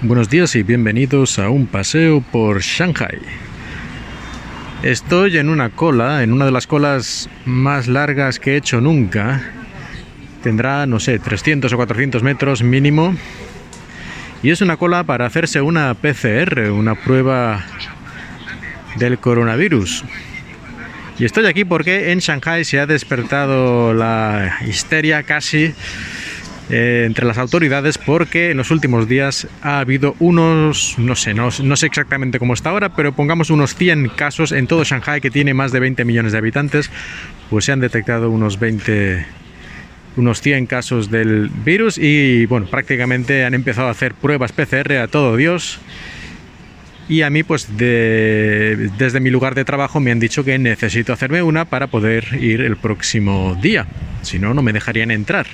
Buenos días y bienvenidos a un paseo por Shanghai. Estoy en una cola, en una de las colas más largas que he hecho nunca. Tendrá, no sé, 300 o 400 metros mínimo. Y es una cola para hacerse una PCR, una prueba del coronavirus. Y estoy aquí porque en Shanghai se ha despertado la histeria casi eh, entre las autoridades porque en los últimos días ha habido unos, no sé, no, no, sé exactamente cómo está ahora, pero pongamos unos 100 casos en todo Shanghai que tiene más de 20 millones de habitantes, pues se han detectado unos 20 unos 100 casos del virus y bueno, prácticamente han empezado a hacer pruebas PCR a todo Dios. Y a mí, pues de, desde mi lugar de trabajo me han dicho que necesito hacerme una para poder ir el próximo día. Si no, no me dejarían entrar.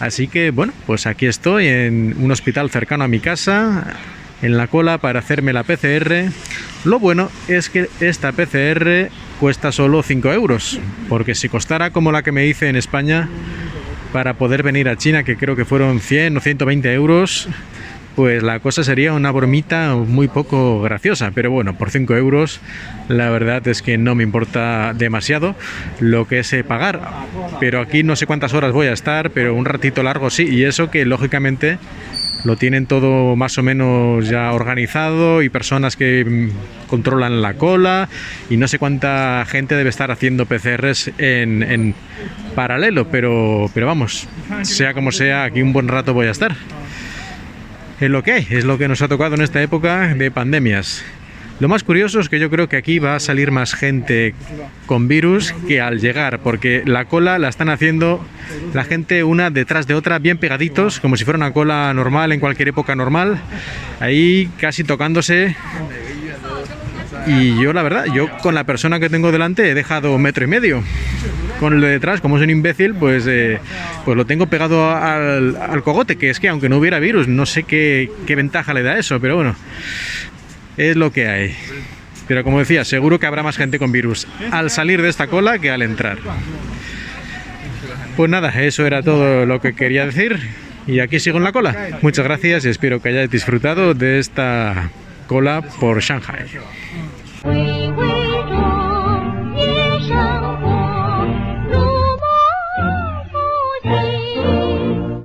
Así que bueno, pues aquí estoy en un hospital cercano a mi casa, en la cola para hacerme la PCR. Lo bueno es que esta PCR cuesta solo 5 euros, porque si costara como la que me hice en España para poder venir a China, que creo que fueron 100 o 120 euros, pues la cosa sería una bromita muy poco graciosa. Pero bueno, por 5 euros la verdad es que no me importa demasiado lo que es pagar. Pero aquí no sé cuántas horas voy a estar, pero un ratito largo sí. Y eso que lógicamente lo tienen todo más o menos ya organizado y personas que mm, controlan la cola y no sé cuánta gente debe estar haciendo PCRs en, en paralelo, pero, pero vamos, sea como sea, aquí un buen rato voy a estar es lo que hay, es lo que nos ha tocado en esta época de pandemias. Lo más curioso es que yo creo que aquí va a salir más gente con virus que al llegar, porque la cola la están haciendo la gente una detrás de otra, bien pegaditos, como si fuera una cola normal en cualquier época normal, ahí casi tocándose. Y yo la verdad, yo con la persona que tengo delante he dejado un metro y medio con el de detrás, como es un imbécil, pues, eh, pues lo tengo pegado al, al, cogote, que es que aunque no hubiera virus, no sé qué, qué ventaja le da eso, pero bueno, es lo que hay. Pero como decía, seguro que habrá más gente con virus al salir de esta cola que al entrar. Pues nada, eso era todo lo que quería decir. Y aquí sigo en la cola. Muchas gracias y espero que hayáis disfrutado de esta cola por Shanghai.